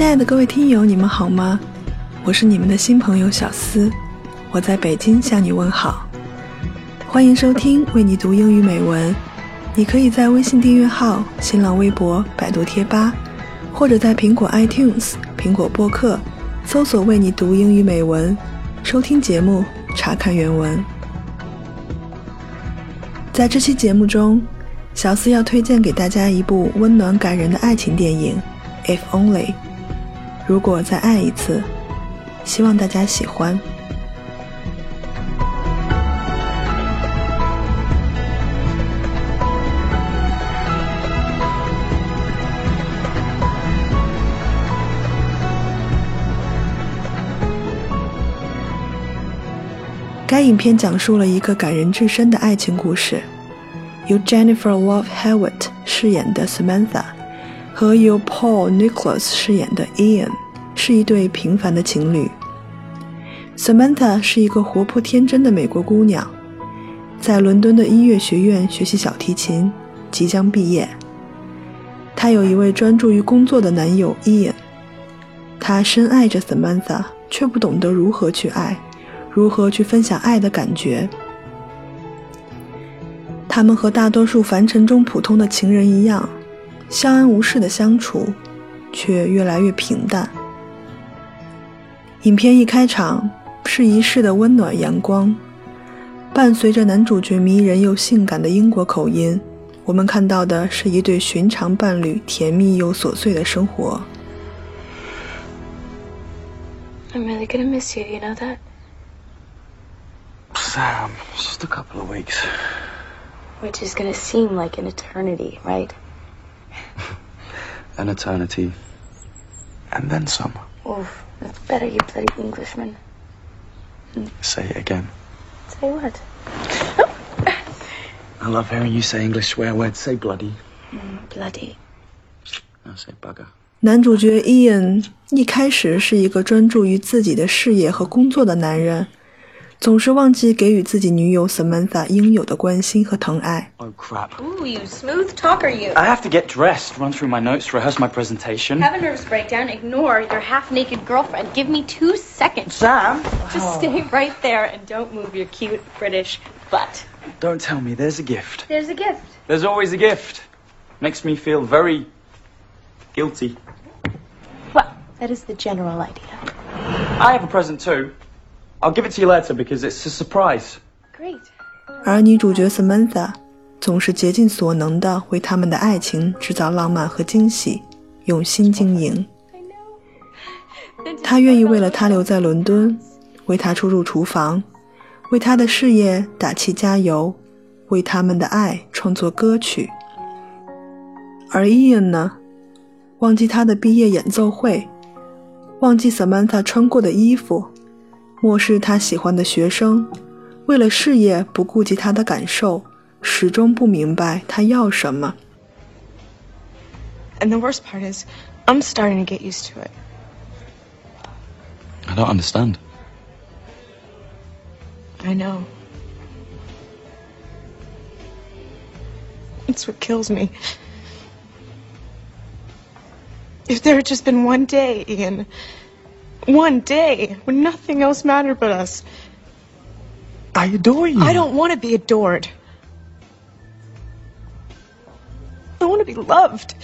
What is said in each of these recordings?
亲爱的各位听友，你们好吗？我是你们的新朋友小思，我在北京向你问好。欢迎收听为你读英语美文。你可以在微信订阅号、新浪微博、百度贴吧，或者在苹果 iTunes、苹果播客搜索“为你读英语美文”，收听节目，查看原文。在这期节目中，小思要推荐给大家一部温暖感人的爱情电影《If Only》。如果再爱一次，希望大家喜欢。该影片讲述了一个感人至深的爱情故事，由 Jennifer Love Hewitt 饰演的 Samantha 和由 Paul Nicholas 饰演的 Ian 是一对平凡的情侣。Samantha 是一个活泼天真的美国姑娘，在伦敦的音乐学院学习小提琴，即将毕业。她有一位专注于工作的男友 Ian，他深爱着 Samantha，却不懂得如何去爱。如何去分享爱的感觉？他们和大多数凡尘中普通的情人一样，相安无事的相处，却越来越平淡。影片一开场是一世的温暖阳光，伴随着男主角迷人又性感的英国口音，我们看到的是一对寻常伴侣甜蜜又琐碎的生活。I'm really gonna miss you, you know that. Sam, just a couple of weeks. Which is gonna seem like an eternity, right? an eternity. And then some. Oof, that's better, you bloody Englishman. Say it again. Say what? I love hearing you say English swear words. Say bloody. Mm, bloody. I'll say bugger. 男主角 Ian 一开始是一个专注于自己的事业和工作的男人。 总是忘记给予自己女友 Samantha 应有的关心和疼爱。Oh crap! Ooh, you smooth talker, you. I have to get dressed, run through my notes, rehearse my presentation. Have a nervous breakdown. Ignore your half-naked girlfriend. Give me two seconds. Sam, Just stay right there and don't move your cute British butt. don't tell me there's a gift. There's a gift. There's always a gift. Makes me feel very guilty. Well, that is the general idea. I have a present too. I'll give it to you later because it's a surprise. Great. 而女主角 Samantha 总是竭尽所能的为他们的爱情制造浪漫和惊喜，用心经营。I know. 她愿意为了他留在伦敦，为他出入厨房，为他的事业打气加油，为他们的爱创作歌曲。而 Ian 呢，忘记他的毕业演奏会，忘记 Samantha 穿过的衣服。漠视他喜欢的学生，为了事业不顾及他的感受，始终不明白他要什么。 And the worst part is, I'm starting to get used to it. I don't understand. I know. It's what kills me. If there had just been one day, Ian, one day when nothing else mattered but us, I adore you. I don't want to be adored. I want to be loved.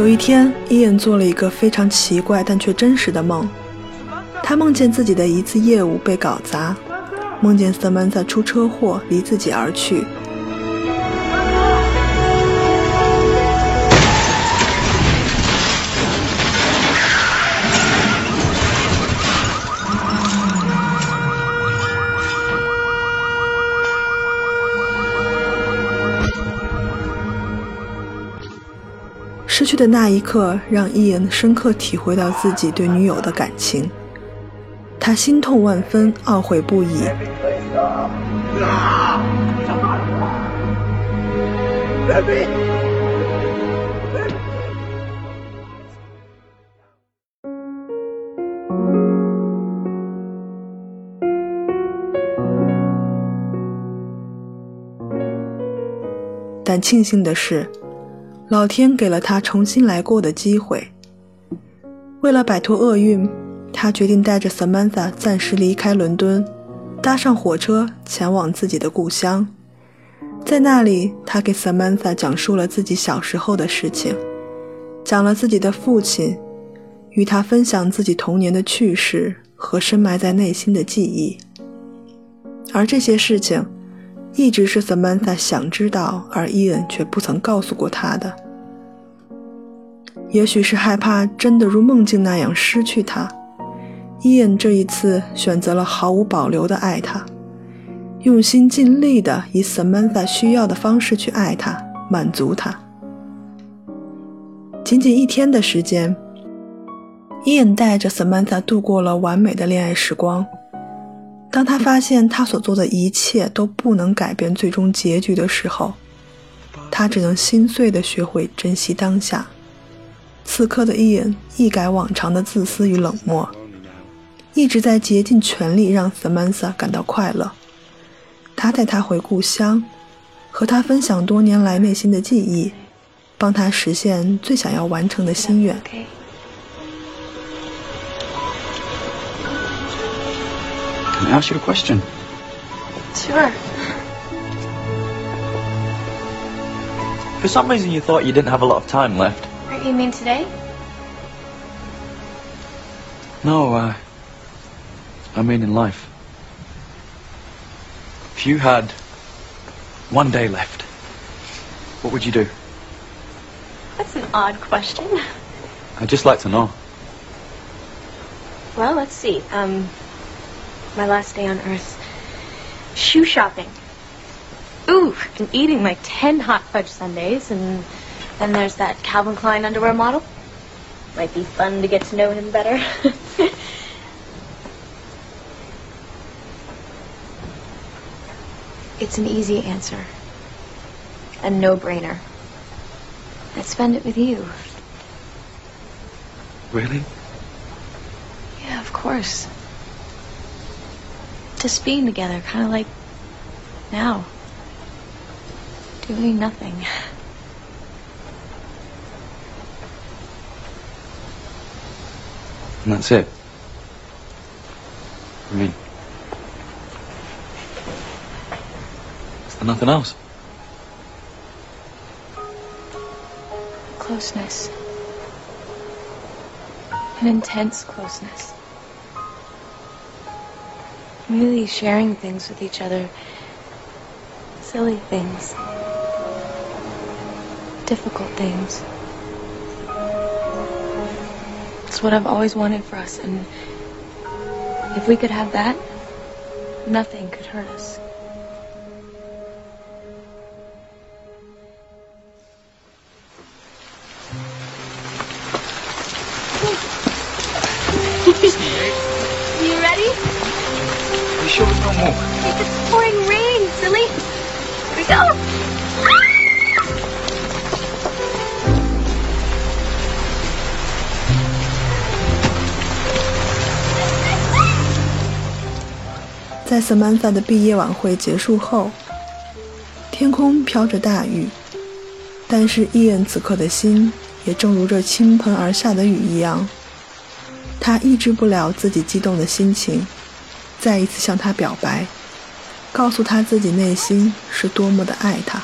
有一天，伊恩做了一个非常奇怪但却真实的梦。他梦见自己的一次业务被搞砸，梦见瑟曼萨出车祸离自己而去。失去的那一刻，让伊恩深刻体会到自己对女友的感情。他心痛万分，懊悔不已。但庆幸的是，老天给了他重新来过的机会。为了摆脱厄运，他决定带着 Samantha 暂时离开伦敦，搭上火车前往自己的故乡。在那里，他给 Samantha 讲述了自己小时候的事情，讲了自己的父亲，与他分享自己童年的趣事和深埋在内心的记忆。而这些事情。一直是 Samantha 想知道，而 Ian 却不曾告诉过他的。也许是害怕真的如梦境那样失去他，Ian 这一次选择了毫无保留的爱他，用心尽力的以 Samantha 需要的方式去爱他，满足他。仅仅一天的时间，Ian 带着 Samantha 度过了完美的恋爱时光。当他发现他所做的一切都不能改变最终结局的时候，他只能心碎地学会珍惜当下。此刻的伊恩一改往常的自私与冷漠，一直在竭尽全力让 Samantha 感到快乐。他带她回故乡，和她分享多年来内心的记忆，帮她实现最想要完成的心愿。I ask you a question? Sure. For some reason, you thought you didn't have a lot of time left. What, you mean today? No, uh, I mean in life. If you had one day left, what would you do? That's an odd question. I'd just like to know. Well, let's see. Um, my last day on Earth. Shoe shopping. Ooh, and eating like 10 hot fudge sundaes, and then there's that Calvin Klein underwear model. Might be fun to get to know him better. it's an easy answer. A no-brainer. I'd spend it with you. Really? Yeah, of course just being together, kind of like now. Doing nothing. And that's it. I mean, is there nothing else? Closeness. An intense closeness really sharing things with each other. Silly things. Difficult things. It's what I've always wanted for us, and if we could have that, nothing could hurt us. 在 Samantha 的毕业晚会结束后，天空飘着大雨，但是 Ian 此刻的心也正如这倾盆而下的雨一样，他抑制不了自己激动的心情。再一次向他表白，告诉他自己内心是多么的爱他。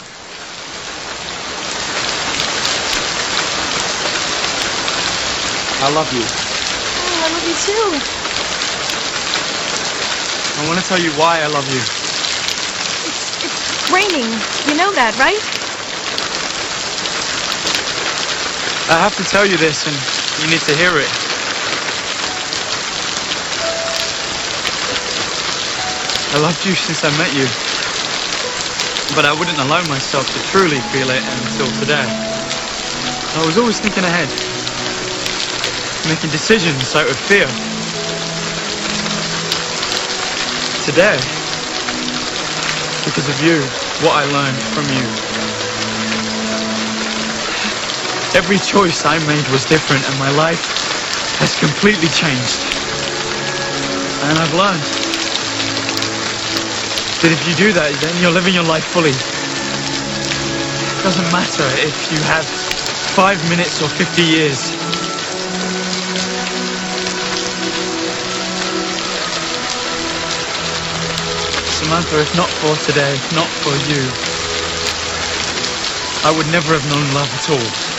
I love you. Oh, I love you too. I want to tell you why I love you. It's, it's raining. You know that, right? I have to tell you this, and you need to hear it. I loved you since I met you. But I wouldn't allow myself to truly feel it until today. I was always thinking ahead, making decisions out of fear. today. Because of you, what I learned from you. Every choice I made was different and my life has completely changed. And I've learned that if you do that, then you're living your life fully. It doesn't matter if you have five minutes or 50 years. Samantha, if not for today, if not for you, I would never have known love at all.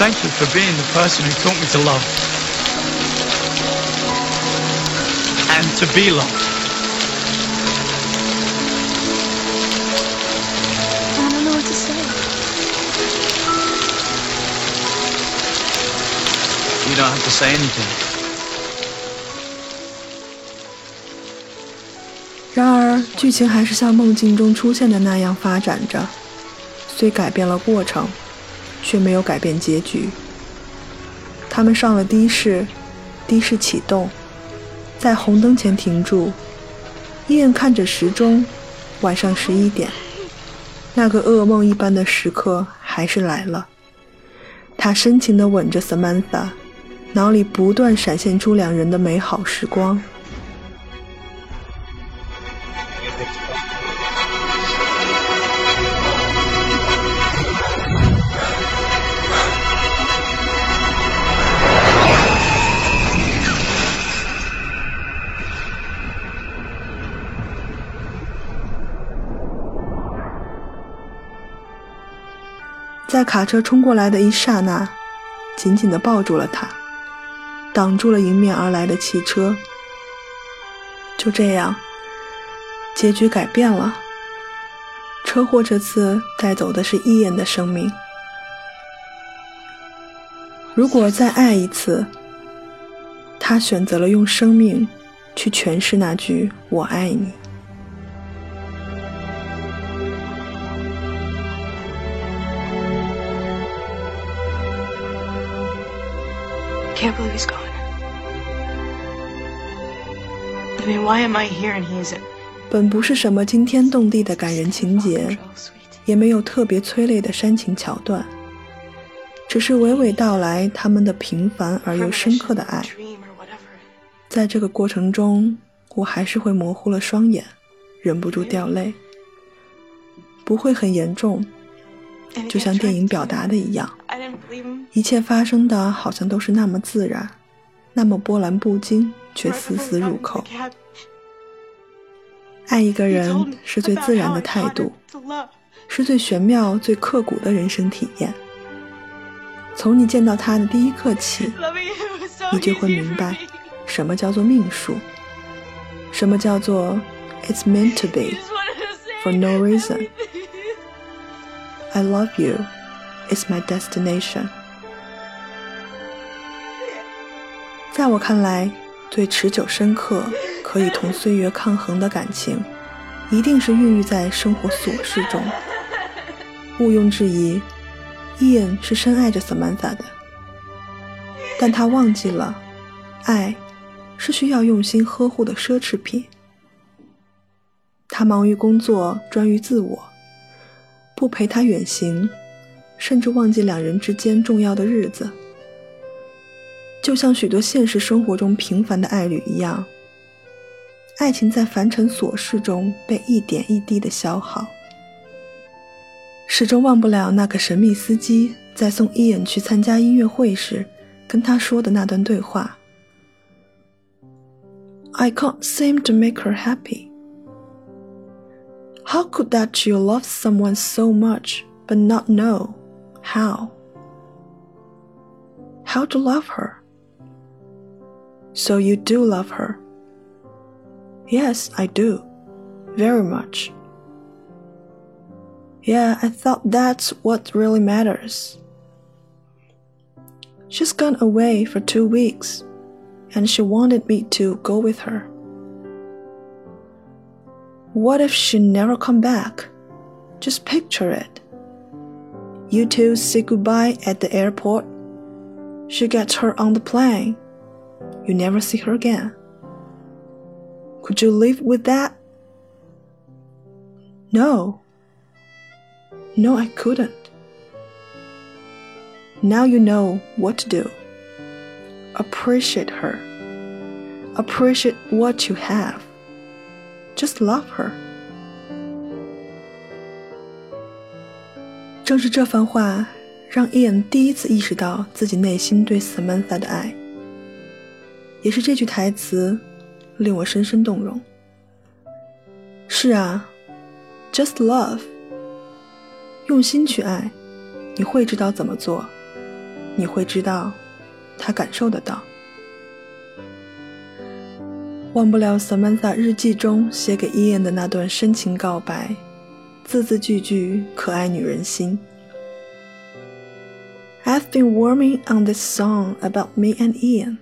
thank you for being the person who taught me to love. And to be loved. I don't know what to say. You don't have to say anything. 然而，剧情还是像梦境中出现的那样发展着，虽改变了过程， 却没有改变结局。他们上了的士，的士启动，在红灯前停住。伊恩看着时钟，晚上十一点，那个噩梦一般的时刻还是来了。他深情地吻着 Samantha，脑里不断闪现出两人的美好时光。在卡车冲过来的一刹那，紧紧地抱住了他，挡住了迎面而来的汽车。就这样，结局改变了。车祸这次带走的是伊恩的生命。如果再爱一次，他选择了用生命去诠释那句“我爱你”。can't believe he's gone. Why am i here and he'sn 本不是什么惊天动地的感人情节也没有特别催泪的煽情桥段只是娓娓道来他们的平凡而又深刻的爱。在这个过程中我还是会模糊了双眼忍不住掉泪不会很严重就像电影表达的一样。一切发生的好像都是那么自然那么波澜不惊却丝丝入扣爱一个人是最自然的态度是最玄妙最刻骨的人生体验。从你见到他的第一刻起你就会明白什么叫做命数什么叫做 it's meant to be for no reason I love you. It's my destination. 在我看来，最持久深刻、可以同岁月抗衡的感情，一定是孕育在生活琐事中。毋庸置疑，伊恩是深爱着 Samantha 的，但他忘记了，爱是需要用心呵护的奢侈品。他忙于工作，专于自我，不陪他远行，甚至忘记两人之间重要的日子。就像许多现实生活中平凡的爱侣一样，爱情在凡尘琐事中被一点一滴的消耗。始终忘不了那个神秘司机在送伊恩去参加音乐会时跟他说的那段对话。I can't seem to make her happy. How could that you love someone so much but not know how? How to love her? So you do love her? Yes, I do. Very much. Yeah, I thought that's what really matters. She's gone away for two weeks, and she wanted me to go with her. What if she never come back? Just picture it. You two say goodbye at the airport, She gets her on the plane. You never see her again. Could you live with that? No. No, I couldn't. Now you know what to do. Appreciate her. Appreciate what you have. Just love her. 正是这番话，让 Ian 第一次意识到自己内心对 Samantha 的爱。也是这句台词，令我深深动容。是啊，Just love，用心去爱，你会知道怎么做，你会知道，他感受得到。忘不了 Samantha 日记中写给 Ian 的那段深情告白，字字句句可爱女人心。I've been worming on this song about me and Ian.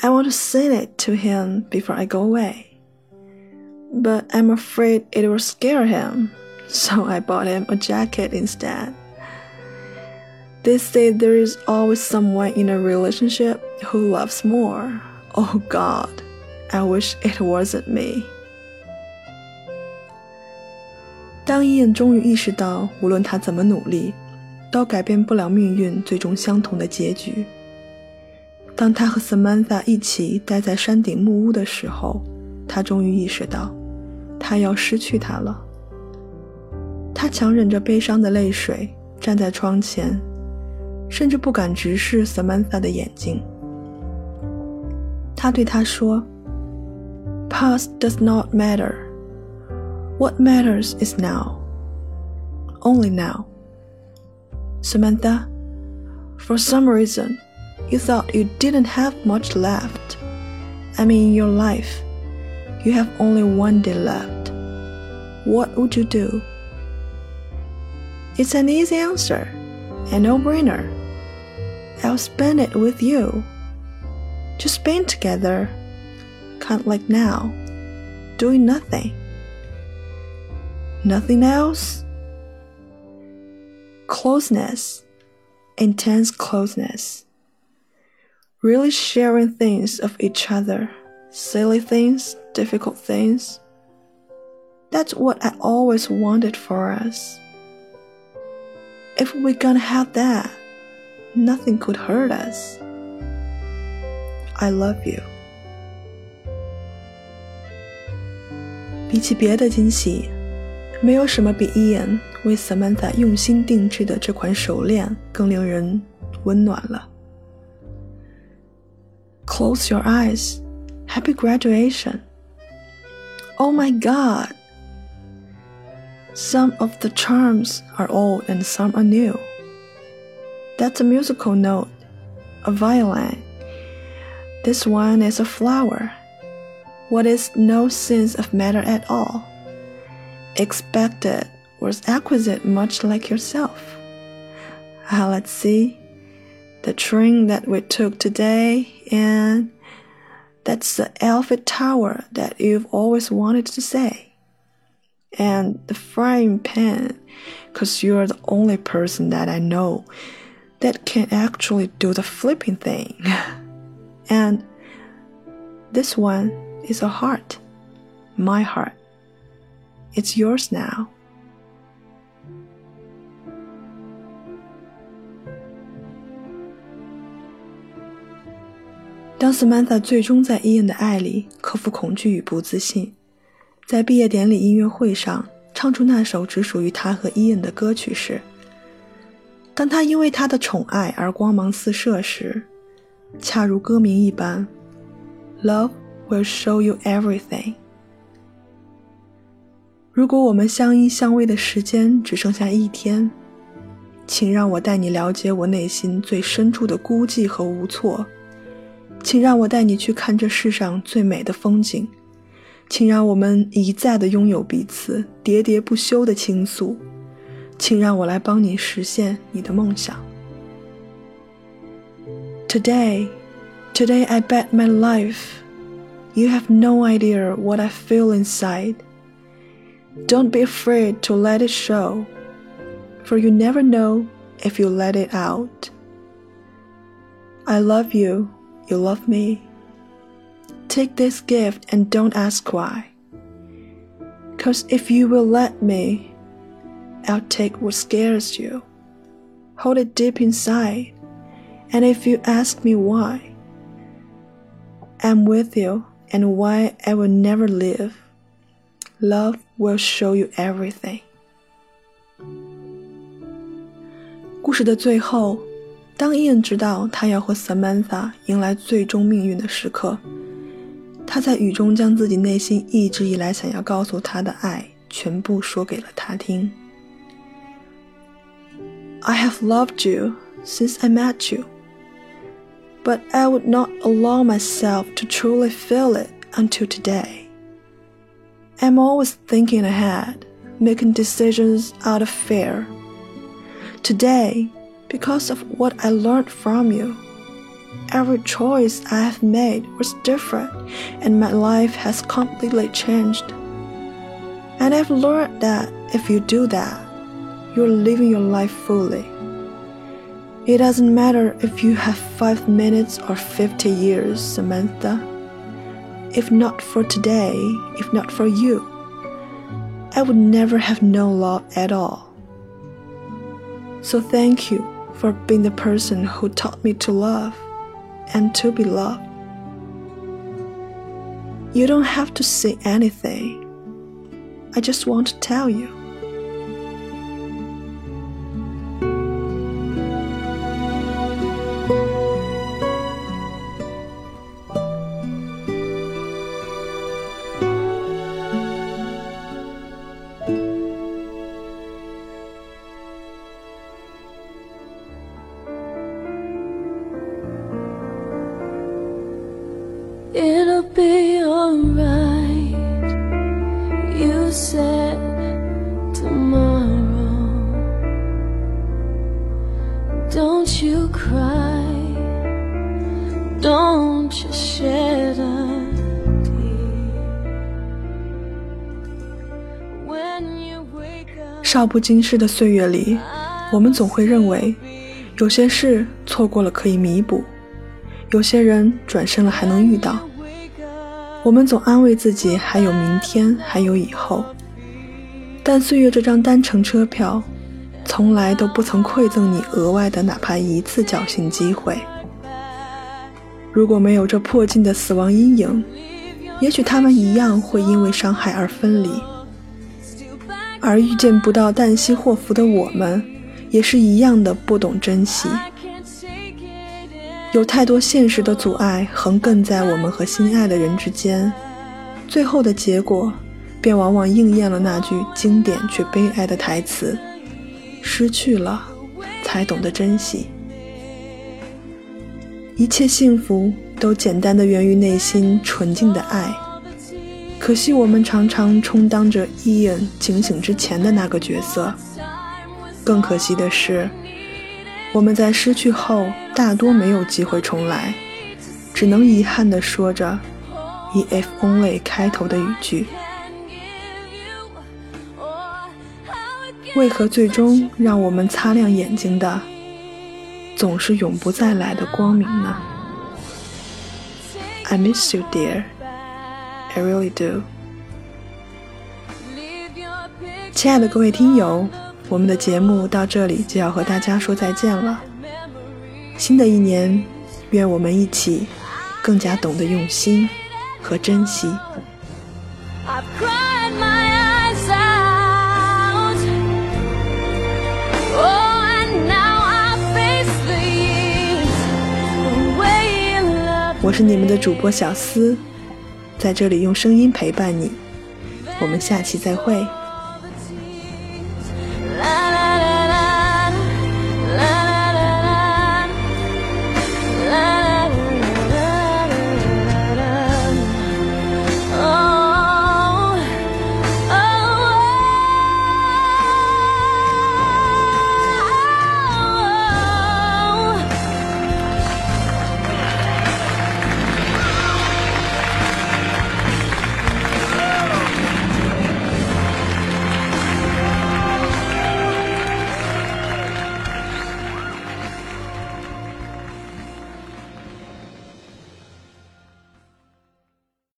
I want to sing it to him before I go away. But I'm afraid it will scare him, so I bought him a jacket instead. They say there is always someone in a relationship who loves more. Oh God, I wish it wasn't me. 当伊恩终于意识到，无论他怎么努力，都改变不了命运最终相同的结局。当他和 Samantha 一起待在山顶木屋的时候，他终于意识到，他要失去她了。他强忍着悲伤的泪水，站在窗前，甚至不敢直视 Samantha 的眼睛。他对她说：“Past does not matter. What matters is now. Only now. Samantha, for some reason, you thought you didn't have much left. I mean, your life, you have only one day left. What would you do? It's an easy answer, a no brainer. I'll spend it with you. Just spend together, kind like now, doing nothing. Nothing else? Closeness, intense closeness. Really sharing things of each other, silly things, difficult things. That's what I always wanted for us. If we're gonna have that, nothing could hurt us. I love you. 比起别的惊喜，没有什么比 Ian 为 Samantha 用心定制的这款手链更令人温暖了。Close your eyes. Happy graduation. Oh my god. Some of the charms are old and some are new. That's a musical note, a violin. This one is a flower. What is no sense of matter at all? Expected was acquisite much like yourself. Ah, let's see. The train that we took today, and that's the Eiffel Tower that you've always wanted to say. And the frying pan, because you're the only person that I know that can actually do the flipping thing. And this one is a heart, my heart. It's yours now. 当 Samantha 最终在 Ian 的爱里克服恐惧与不自信，在毕业典礼音乐会上唱出那首只属于他和 Ian 的歌曲时，当他因为他的宠爱而光芒四射时，恰如歌名一般，Love will show you everything。如果我们相依相偎的时间只剩下一天，请让我带你了解我内心最深处的孤寂和无措。请让我带你去看这世上最美的风景，请让我们一再的拥有彼此，喋喋不休的倾诉，请让我来帮你实现你的梦想。Today, today I bet my life. You have no idea what I feel inside. Don't be afraid to let it show, for you never know if you let it out. I love you, you love me. Take this gift and don't ask why. Cause if you will let me, I'll take what scares you. Hold it deep inside. And if you ask me why, I'm with you and why I will never leave. Love will show you everything. 故事的最后，当伊恩知道他要和 Samantha 迎来最终命运的时刻，他在雨中将自己内心一直以来想要告诉他的爱全部说给了他听。I have loved you since I met you, but I would not allow myself to truly feel it until today. I'm always thinking ahead, making decisions out of fear. Today, because of what I learned from you, every choice I have made was different and my life has completely changed. And I've learned that if you do that, you're living your life fully. It doesn't matter if you have five minutes or 50 years, Samantha. If not for today, if not for you, I would never have known love at all. So thank you for being the person who taught me to love and to be loved. You don't have to say anything. I just want to tell you. 少不经事的岁月里，我们总会认为，有些事错过了可以弥补，有些人转身了还能遇到。我们总安慰自己还有明天，还有以后。但岁月这张单程车票，从来都不曾馈赠你额外的哪怕一次侥幸机会。如果没有这迫近的死亡阴影，也许他们一样会因为伤害而分离。而遇见不到旦夕祸福的我们，也是一样的不懂珍惜。有太多现实的阻碍横亘在我们和心爱的人之间，最后的结果便往往应验了那句经典却悲哀的台词：“失去了，才懂得珍惜。”一切幸福都简单的源于内心纯净的爱。可惜我们常常充当着伊恩警醒之前的那个角色。更可惜的是，我们在失去后大多没有机会重来，只能遗憾地说着以 “if only” 开头的语句。为何最终让我们擦亮眼睛的，总是永不再来的光明呢？I miss you, dear. I really do. 亲爱的各位听友，我们的节目到这里就要和大家说再见了。新的一年，愿我们一起更加懂得用心和珍惜。I've cried my eyes out. Oh, and now I face the years the way in love. 我是你们的主播小思，在这里用声音陪伴你。我们下期再会。